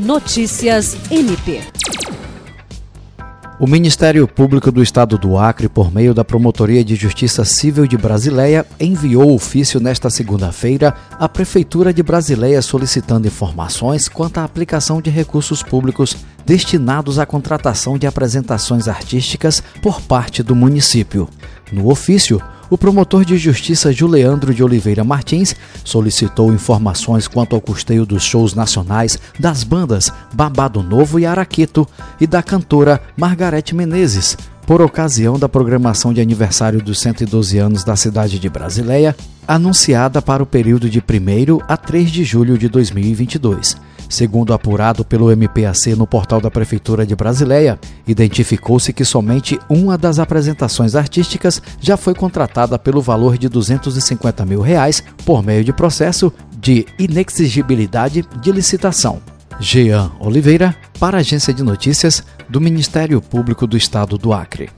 Notícias MP. O Ministério Público do Estado do Acre, por meio da Promotoria de Justiça Civil de Brasileia, enviou ofício nesta segunda-feira à Prefeitura de Brasileia solicitando informações quanto à aplicação de recursos públicos destinados à contratação de apresentações artísticas por parte do município. No ofício, o promotor de justiça Juliandro de Oliveira Martins solicitou informações quanto ao custeio dos shows nacionais das bandas Babado Novo e Araqueto e da cantora Margarete Menezes, por ocasião da programação de aniversário dos 112 anos da cidade de Brasileia, anunciada para o período de 1 a 3 de julho de 2022. Segundo apurado pelo MPAC no portal da Prefeitura de Brasileia, identificou-se que somente uma das apresentações artísticas já foi contratada pelo valor de 250 mil reais por meio de processo de inexigibilidade de licitação. Jean Oliveira, para a Agência de Notícias do Ministério Público do Estado do Acre.